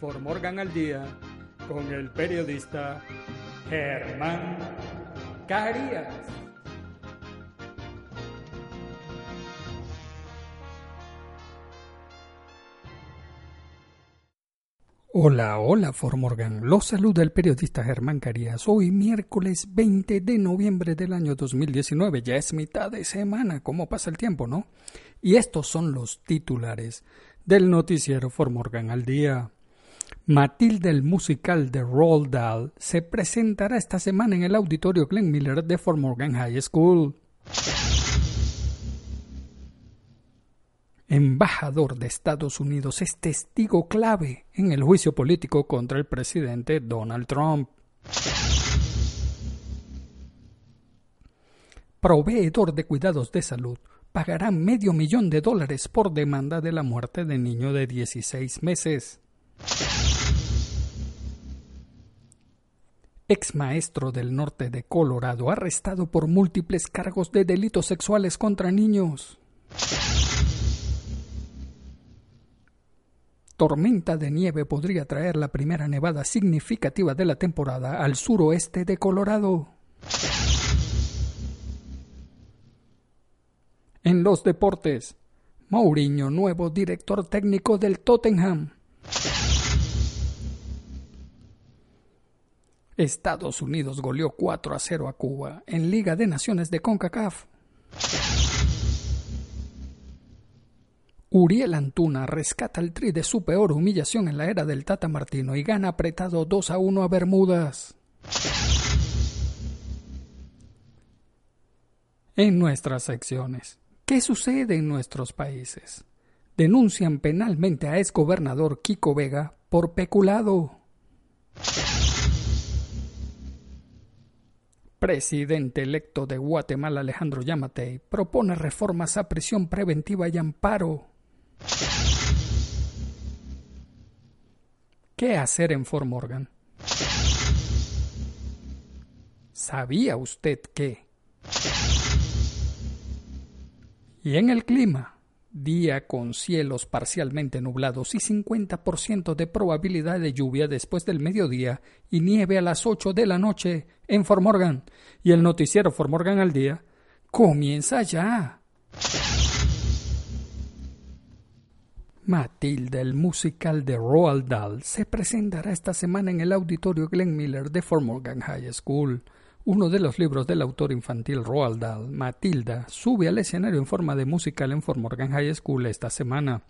For Morgan al Día con el periodista Germán Carías. Hola, hola Morgan. Los saluda el periodista Germán Carías. Hoy miércoles 20 de noviembre del año 2019. Ya es mitad de semana. ¿Cómo pasa el tiempo, no? Y estos son los titulares del noticiero Morgan al día. Matilde el musical de Roald Dahl se presentará esta semana en el auditorio Glenn Miller de Morgan High School. Embajador de Estados Unidos es testigo clave en el juicio político contra el presidente Donald Trump. Proveedor de cuidados de salud pagará medio millón de dólares por demanda de la muerte de niño de 16 meses. Ex maestro del norte de Colorado arrestado por múltiples cargos de delitos sexuales contra niños. Tormenta de nieve podría traer la primera nevada significativa de la temporada al suroeste de Colorado. En los deportes, Mourinho, nuevo director técnico del Tottenham. Estados Unidos goleó 4 a 0 a Cuba en Liga de Naciones de CONCACAF. Uriel Antuna rescata el tri de su peor humillación en la era del Tata Martino y gana apretado 2 a 1 a Bermudas. En nuestras secciones. ¿Qué sucede en nuestros países? Denuncian penalmente a exgobernador Kiko Vega por peculado. Presidente electo de Guatemala Alejandro Yamatei propone reformas a prisión preventiva y amparo. ¿Qué hacer en Fort Morgan? ¿Sabía usted que y en el clima, día con cielos parcialmente nublados y 50% de probabilidad de lluvia después del mediodía y nieve a las 8 de la noche en Morgan. Y el noticiero Morgan al día comienza ya. Matilda, el musical de Roald Dahl, se presentará esta semana en el auditorio Glenn Miller de Morgan High School. Uno de los libros del autor infantil Roald Dahl, Matilda, sube al escenario en forma de musical en Fort Morgan High School esta semana.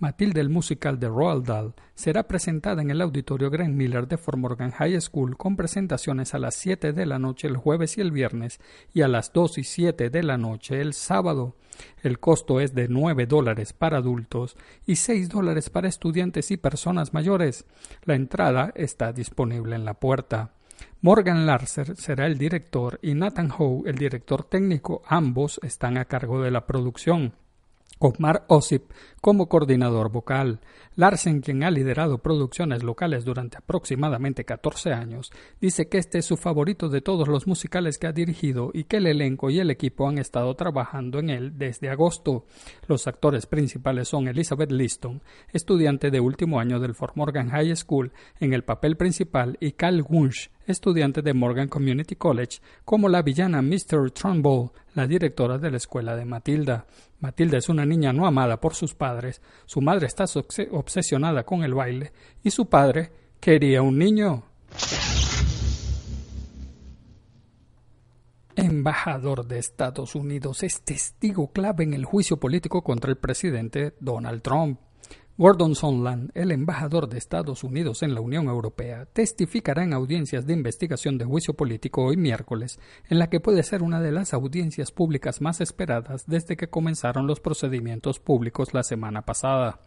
Matilda, el musical de Roald Dahl, será presentada en el auditorio Grand Miller de Fort Morgan High School con presentaciones a las 7 de la noche el jueves y el viernes y a las 2 y 7 de la noche el sábado. El costo es de 9 dólares para adultos y 6 dólares para estudiantes y personas mayores. La entrada está disponible en la puerta. Morgan Larser será el director y Nathan Howe el director técnico. Ambos están a cargo de la producción. Omar Osip como coordinador vocal. Larsen, quien ha liderado producciones locales durante aproximadamente 14 años, dice que este es su favorito de todos los musicales que ha dirigido y que el elenco y el equipo han estado trabajando en él desde agosto. Los actores principales son Elizabeth Liston, estudiante de último año del Fort Morgan High School en el papel principal, y Cal Wunsch, Estudiante de Morgan Community College, como la villana Mr. Trumbull, la directora de la escuela de Matilda. Matilda es una niña no amada por sus padres, su madre está obsesionada con el baile y su padre quería un niño. embajador de Estados Unidos es testigo clave en el juicio político contra el presidente Donald Trump. Gordon Sondland, el embajador de Estados Unidos en la Unión Europea, testificará en audiencias de investigación de juicio político hoy miércoles, en la que puede ser una de las audiencias públicas más esperadas desde que comenzaron los procedimientos públicos la semana pasada.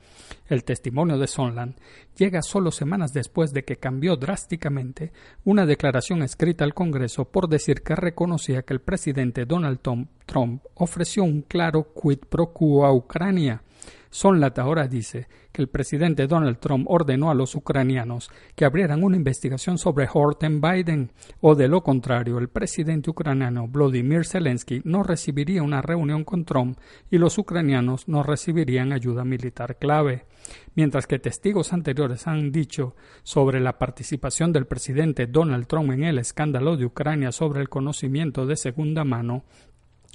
El testimonio de Sondland llega solo semanas después de que cambió drásticamente una declaración escrita al Congreso por decir que reconocía que el presidente Donald Trump ofreció un claro quid pro quo a Ucrania Sonlat ahora dice que el presidente Donald Trump ordenó a los ucranianos que abrieran una investigación sobre Horton Biden, o de lo contrario, el presidente ucraniano Vladimir Zelensky no recibiría una reunión con Trump y los ucranianos no recibirían ayuda militar clave. Mientras que testigos anteriores han dicho sobre la participación del presidente Donald Trump en el escándalo de Ucrania sobre el conocimiento de segunda mano,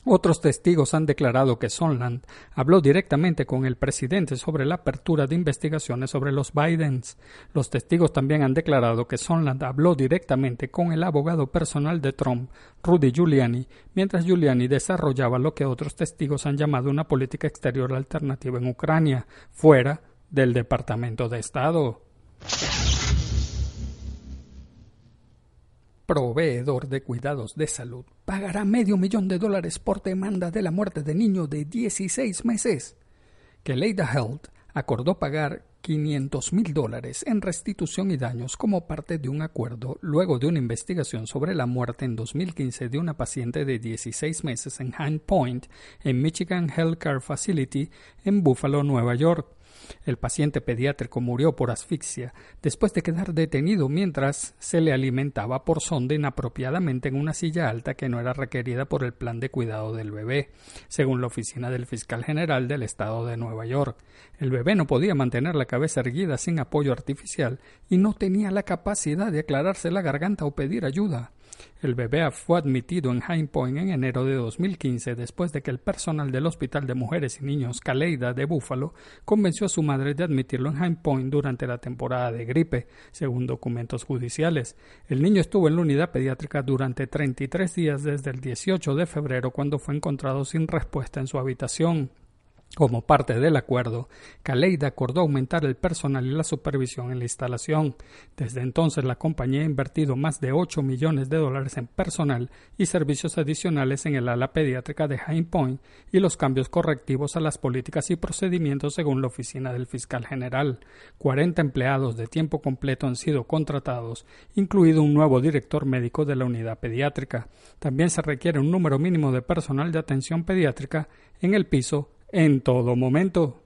otros testigos han declarado que Sondland habló directamente con el presidente sobre la apertura de investigaciones sobre los Bidens. Los testigos también han declarado que Sondland habló directamente con el abogado personal de Trump, Rudy Giuliani, mientras Giuliani desarrollaba lo que otros testigos han llamado una política exterior alternativa en Ucrania, fuera del Departamento de Estado. Proveedor de cuidados de salud pagará medio millón de dólares por demanda de la muerte de niño de 16 meses. Que Leida Health acordó pagar 500 mil dólares en restitución y daños como parte de un acuerdo luego de una investigación sobre la muerte en 2015 de una paciente de 16 meses en Hand Point, en Michigan Healthcare Facility, en Buffalo, Nueva York. El paciente pediátrico murió por asfixia después de quedar detenido mientras se le alimentaba por sonda inapropiadamente en una silla alta que no era requerida por el plan de cuidado del bebé, según la oficina del fiscal general del estado de Nueva York. El bebé no podía mantener la cabeza erguida sin apoyo artificial y no tenía la capacidad de aclararse la garganta o pedir ayuda. El bebé fue admitido en High Point en enero de 2015 después de que el personal del Hospital de Mujeres y Niños Caleida de Buffalo convenció a su madre de admitirlo en High Point durante la temporada de gripe, según documentos judiciales. El niño estuvo en la unidad pediátrica durante 33 días desde el 18 de febrero cuando fue encontrado sin respuesta en su habitación. Como parte del acuerdo, Caleida acordó aumentar el personal y la supervisión en la instalación. Desde entonces, la compañía ha invertido más de 8 millones de dólares en personal y servicios adicionales en el ala pediátrica de High Point y los cambios correctivos a las políticas y procedimientos según la oficina del fiscal general. 40 empleados de tiempo completo han sido contratados, incluido un nuevo director médico de la unidad pediátrica. También se requiere un número mínimo de personal de atención pediátrica en el piso en todo momento.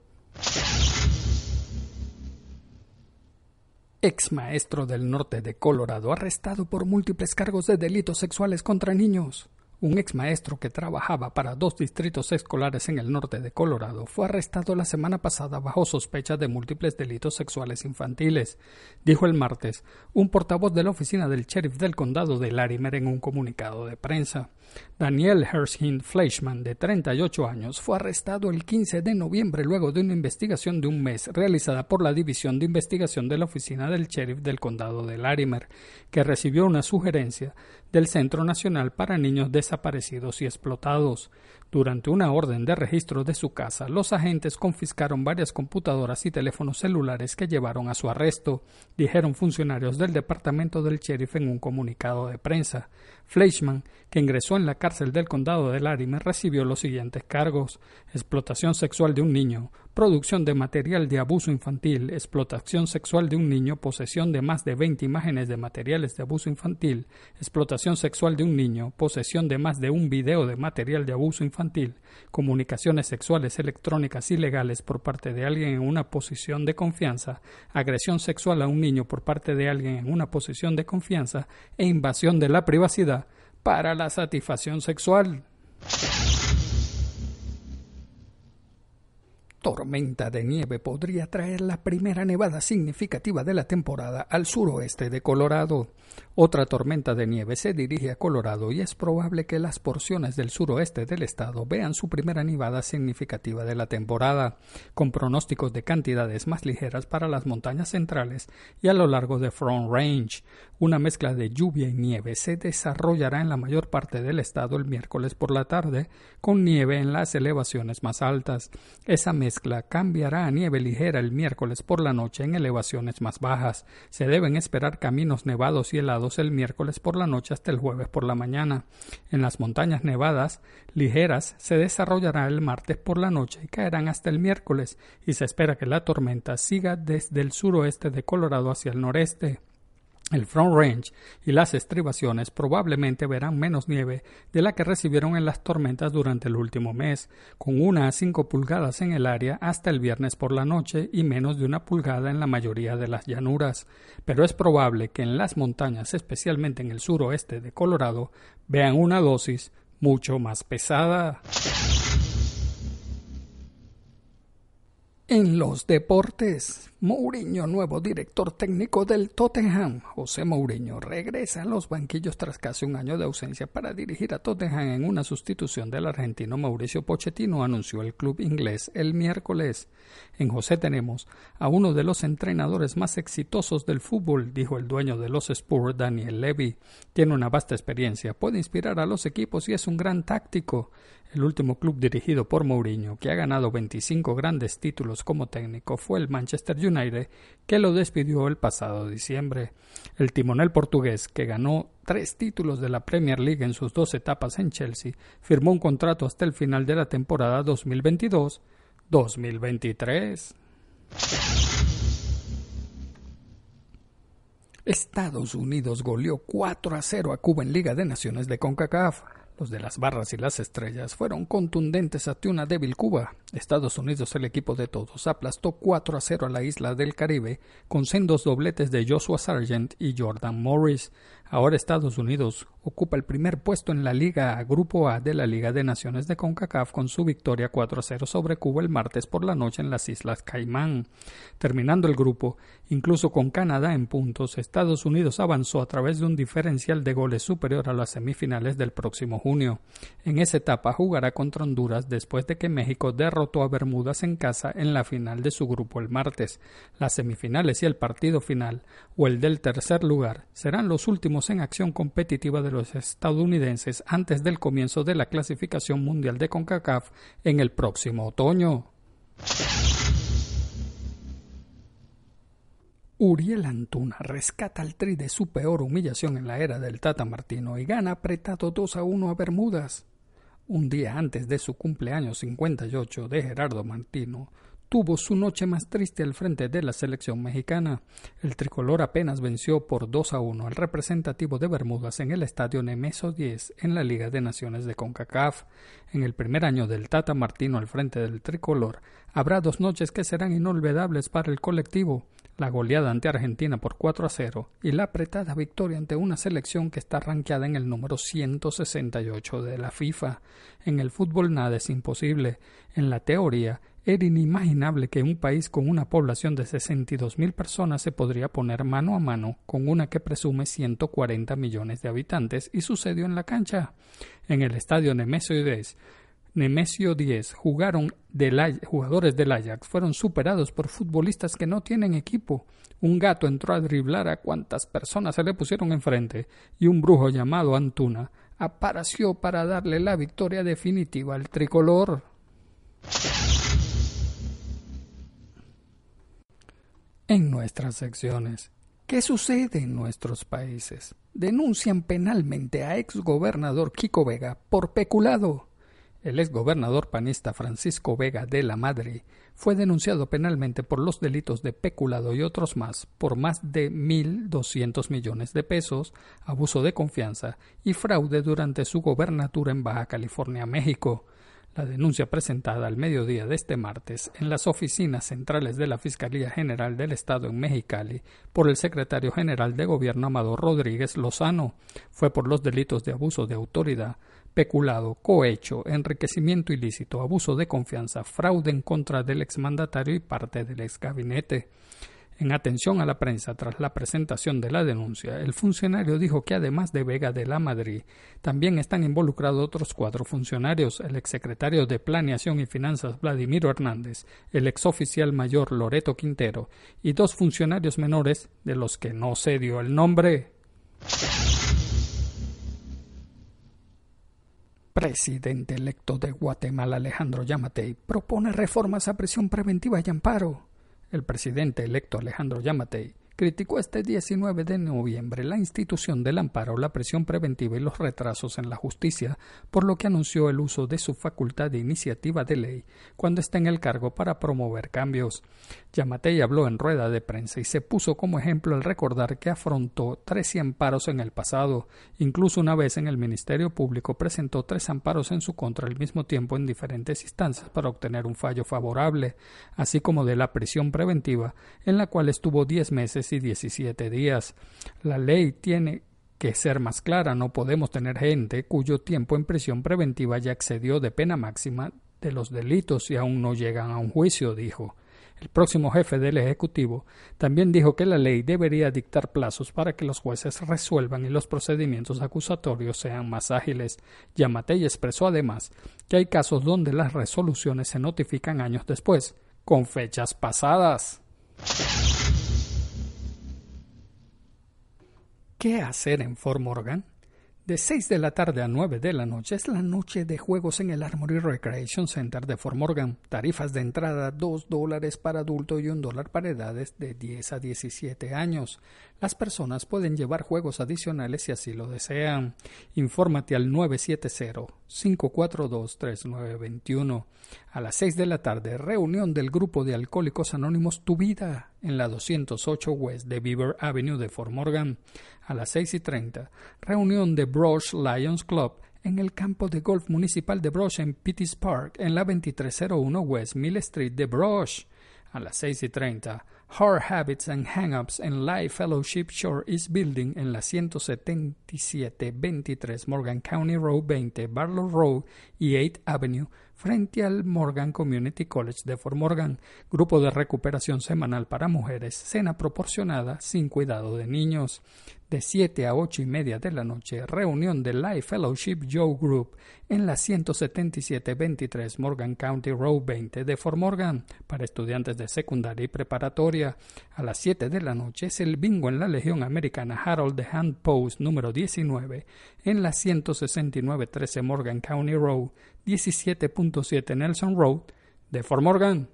Ex maestro del norte de Colorado arrestado por múltiples cargos de delitos sexuales contra niños. Un ex maestro que trabajaba para dos distritos escolares en el norte de Colorado fue arrestado la semana pasada bajo sospecha de múltiples delitos sexuales infantiles, dijo el martes un portavoz de la oficina del sheriff del condado de Larimer en un comunicado de prensa. Daniel Hershin Fleischman, de 38 años, fue arrestado el 15 de noviembre luego de una investigación de un mes realizada por la División de Investigación de la Oficina del Sheriff del Condado de Larimer, que recibió una sugerencia del Centro Nacional para Niños Desaparecidos y Explotados. Durante una orden de registro de su casa, los agentes confiscaron varias computadoras y teléfonos celulares que llevaron a su arresto, dijeron funcionarios del Departamento del Sheriff en un comunicado de prensa. Fleischman, que ingresó en la cárcel del condado de Larimer, recibió los siguientes cargos: explotación sexual de un niño, producción de material de abuso infantil, explotación sexual de un niño, posesión de más de 20 imágenes de materiales de abuso infantil, explotación sexual de un niño, posesión de más de un video de material de abuso infantil, comunicaciones sexuales electrónicas ilegales por parte de alguien en una posición de confianza, agresión sexual a un niño por parte de alguien en una posición de confianza. E invasión de la privacidad para la satisfacción sexual. Tormenta de nieve podría traer la primera nevada significativa de la temporada al suroeste de Colorado. Otra tormenta de nieve se dirige a Colorado y es probable que las porciones del suroeste del estado vean su primera nevada significativa de la temporada, con pronósticos de cantidades más ligeras para las montañas centrales y a lo largo de Front Range. Una mezcla de lluvia y nieve se desarrollará en la mayor parte del estado el miércoles por la tarde, con nieve en las elevaciones más altas. Esa cambiará a nieve ligera el miércoles por la noche en elevaciones más bajas. Se deben esperar caminos nevados y helados el miércoles por la noche hasta el jueves por la mañana. En las montañas nevadas ligeras se desarrollará el martes por la noche y caerán hasta el miércoles, y se espera que la tormenta siga desde el suroeste de Colorado hacia el noreste. El Front Range y las estribaciones probablemente verán menos nieve de la que recibieron en las tormentas durante el último mes, con una a cinco pulgadas en el área hasta el viernes por la noche y menos de una pulgada en la mayoría de las llanuras. Pero es probable que en las montañas, especialmente en el suroeste de Colorado, vean una dosis mucho más pesada. En los deportes, Mourinho, nuevo director técnico del Tottenham. José Mourinho regresa a los banquillos tras casi un año de ausencia para dirigir a Tottenham en una sustitución del argentino Mauricio Pochettino, anunció el club inglés el miércoles. En José tenemos a uno de los entrenadores más exitosos del fútbol, dijo el dueño de los Spurs, Daniel Levy. Tiene una vasta experiencia, puede inspirar a los equipos y es un gran táctico. El último club dirigido por Mourinho, que ha ganado 25 grandes títulos como técnico, fue el Manchester United, que lo despidió el pasado diciembre. El timonel portugués, que ganó tres títulos de la Premier League en sus dos etapas en Chelsea, firmó un contrato hasta el final de la temporada 2022-2023. Estados Unidos goleó 4 a 0 a Cuba en Liga de Naciones de CONCACAF. Los de las barras y las estrellas fueron contundentes ante una débil Cuba. Estados Unidos, el equipo de todos, aplastó 4 a 0 a la isla del Caribe con sendos dobletes de Joshua Sargent y Jordan Morris. Ahora Estados Unidos ocupa el primer puesto en la Liga Grupo A de la Liga de Naciones de CONCACAF con su victoria 4 a 0 sobre Cuba el martes por la noche en las Islas Caimán. Terminando el grupo, incluso con Canadá en puntos, Estados Unidos avanzó a través de un diferencial de goles superior a las semifinales del próximo junio. En esa etapa jugará contra Honduras después de que México derrotó a Bermudas en casa en la final de su grupo el martes. Las semifinales y el partido final, o el del tercer lugar, serán los últimos en acción competitiva de los estadounidenses antes del comienzo de la clasificación mundial de CONCACAF en el próximo otoño. Uriel Antuna rescata al Tri de su peor humillación en la era del Tata Martino y gana apretado 2 a 1 a Bermudas. Un día antes de su cumpleaños 58 de Gerardo Martino, tuvo su noche más triste al frente de la selección mexicana. El tricolor apenas venció por 2 a 1 al representativo de Bermudas en el estadio Nemesio 10 en la Liga de Naciones de CONCACAF. En el primer año del Tata Martino al frente del tricolor, habrá dos noches que serán inolvidables para el colectivo la goleada ante Argentina por 4 a 0 y la apretada victoria ante una selección que está ranqueada en el número 168 de la FIFA. En el fútbol nada es imposible. En la teoría, era inimaginable que un país con una población de 62.000 personas se podría poner mano a mano con una que presume 140 millones de habitantes y sucedió en la cancha. En el estadio Nemesio 10, Nemesio 10 jugaron jugadores del Ajax fueron superados por futbolistas que no tienen equipo. Un gato entró a driblar a cuantas personas se le pusieron enfrente y un brujo llamado Antuna apareció para darle la victoria definitiva al tricolor. En nuestras secciones, ¿qué sucede en nuestros países? Denuncian penalmente a exgobernador Kiko Vega por peculado. El exgobernador panista Francisco Vega de la Madre fue denunciado penalmente por los delitos de peculado y otros más por más de 1.200 millones de pesos, abuso de confianza y fraude durante su gobernatura en Baja California, México. La denuncia presentada al mediodía de este martes en las oficinas centrales de la Fiscalía General del Estado en Mexicali por el secretario general de Gobierno Amador Rodríguez Lozano fue por los delitos de abuso de autoridad, peculado, cohecho, enriquecimiento ilícito, abuso de confianza, fraude en contra del exmandatario y parte del exgabinete. En atención a la prensa tras la presentación de la denuncia, el funcionario dijo que además de Vega de la Madrid, también están involucrados otros cuatro funcionarios, el exsecretario de Planeación y Finanzas Vladimiro Hernández, el exoficial mayor Loreto Quintero y dos funcionarios menores de los que no se dio el nombre. Presidente electo de Guatemala Alejandro Yamatei propone reformas a prisión preventiva y amparo. El presidente electo Alejandro Yamatei criticó este 19 de noviembre la institución del amparo, la presión preventiva y los retrasos en la justicia, por lo que anunció el uso de su facultad de iniciativa de ley cuando está en el cargo para promover cambios. Yamatei habló en rueda de prensa y se puso como ejemplo al recordar que afrontó 13 amparos en el pasado. Incluso una vez en el Ministerio Público presentó tres amparos en su contra al mismo tiempo en diferentes instancias para obtener un fallo favorable, así como de la prisión preventiva, en la cual estuvo 10 meses y 17 días. La ley tiene que ser más clara. No podemos tener gente cuyo tiempo en prisión preventiva ya excedió de pena máxima de los delitos y aún no llegan a un juicio, dijo. El próximo jefe del Ejecutivo también dijo que la ley debería dictar plazos para que los jueces resuelvan y los procedimientos acusatorios sean más ágiles. Yamatei expresó además que hay casos donde las resoluciones se notifican años después, con fechas pasadas. ¿Qué hacer en Fort Morgan? De 6 de la tarde a 9 de la noche es la noche de juegos en el Armory Recreation Center de Fort Morgan. Tarifas de entrada 2 dólares para adultos y 1 dólar para edades de 10 a 17 años. Las personas pueden llevar juegos adicionales si así lo desean. Infórmate al 970-542-3921. A las 6 de la tarde, reunión del grupo de Alcohólicos Anónimos Tu Vida en la 208 West de Beaver Avenue de Fort Morgan. A las 6 y 30, reunión de Brush Lions Club en el campo de golf municipal de Brush en Pittis Park en la 2301 West Mill Street de Brush. A las 6 y 30, Hard Habits and Hang-Ups en Life Fellowship Shore East Building en la 177-23 Morgan County Road 20, Barlow Road y 8 Avenue, frente al Morgan Community College de Fort Morgan, grupo de recuperación semanal para mujeres, cena proporcionada sin cuidado de niños. De 7 a 8 y media de la noche, reunión del Life Fellowship Joe Group en la 177-23 Morgan County Road 20 de Fort Morgan para estudiantes de secundaria y preparatoria. A las 7 de la noche es el bingo en la Legión Americana Harold de Hand Post número 19 en la 169-13 Morgan County Road 17.7 Nelson Road de Fort Morgan.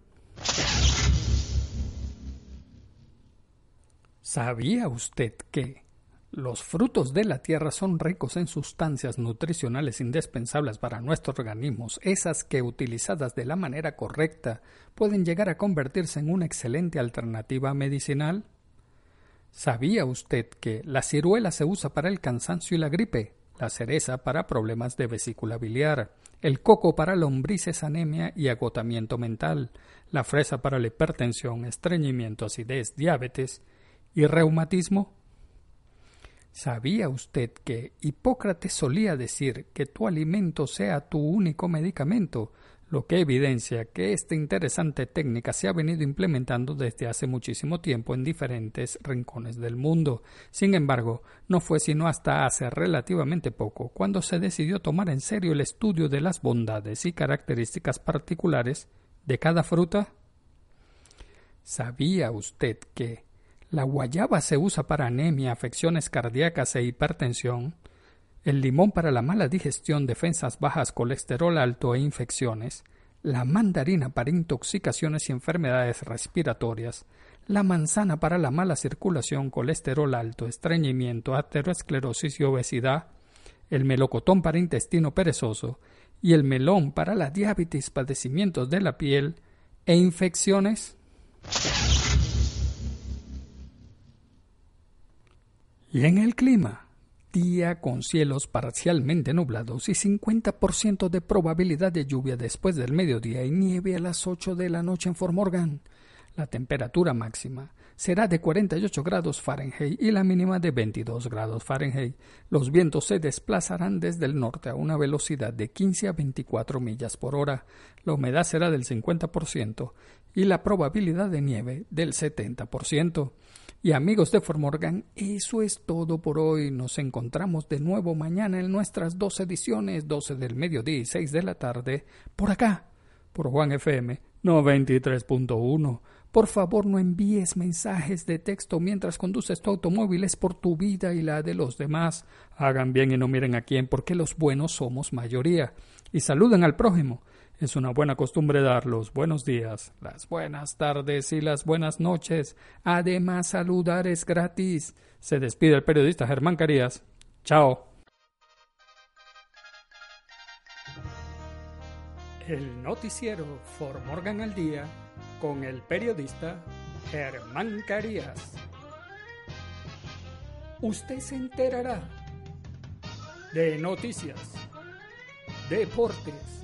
¿Sabía usted que los frutos de la tierra son ricos en sustancias nutricionales indispensables para nuestros organismos, esas que utilizadas de la manera correcta pueden llegar a convertirse en una excelente alternativa medicinal? ¿Sabía usted que la ciruela se usa para el cansancio y la gripe, la cereza para problemas de vesícula biliar, el coco para lombrices, anemia y agotamiento mental, la fresa para la hipertensión, estreñimiento, acidez, diabetes y reumatismo? ¿Sabía usted que Hipócrates solía decir que tu alimento sea tu único medicamento? Lo que evidencia que esta interesante técnica se ha venido implementando desde hace muchísimo tiempo en diferentes rincones del mundo. Sin embargo, no fue sino hasta hace relativamente poco cuando se decidió tomar en serio el estudio de las bondades y características particulares de cada fruta. ¿Sabía usted que la guayaba se usa para anemia, afecciones cardíacas e hipertensión. El limón para la mala digestión, defensas bajas, colesterol alto e infecciones. La mandarina para intoxicaciones y enfermedades respiratorias. La manzana para la mala circulación, colesterol alto, estreñimiento, aterosclerosis y obesidad. El melocotón para intestino perezoso. Y el melón para la diabetes, padecimientos de la piel e infecciones. Y en el clima, día con cielos parcialmente nublados y 50% de probabilidad de lluvia después del mediodía y nieve a las 8 de la noche en Fort Morgan. La temperatura máxima será de 48 grados Fahrenheit y la mínima de 22 grados Fahrenheit. Los vientos se desplazarán desde el norte a una velocidad de 15 a 24 millas por hora. La humedad será del 50% y la probabilidad de nieve del 70%. Y amigos de Formorgan, eso es todo por hoy. Nos encontramos de nuevo mañana en nuestras dos ediciones, 12 del mediodía y 6 de la tarde, por acá, por Juan FM 93.1. Por favor, no envíes mensajes de texto mientras conduces tu automóvil, es por tu vida y la de los demás. Hagan bien y no miren a quién, porque los buenos somos mayoría. Y saluden al prójimo. Es una buena costumbre dar los buenos días, las buenas tardes y las buenas noches. Además, saludar es gratis. Se despide el periodista Germán Carías. Chao. El noticiero For Morgan al Día con el periodista Germán Carías. Usted se enterará de noticias, deportes,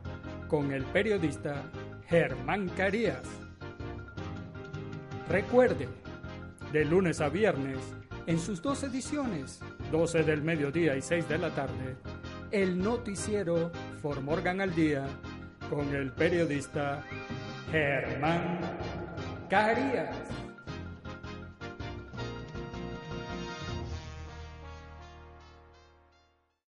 con el periodista Germán Carías. Recuerde, de lunes a viernes, en sus dos ediciones, 12 del mediodía y 6 de la tarde, el noticiero For Morgan al Día con el periodista Germán Carías.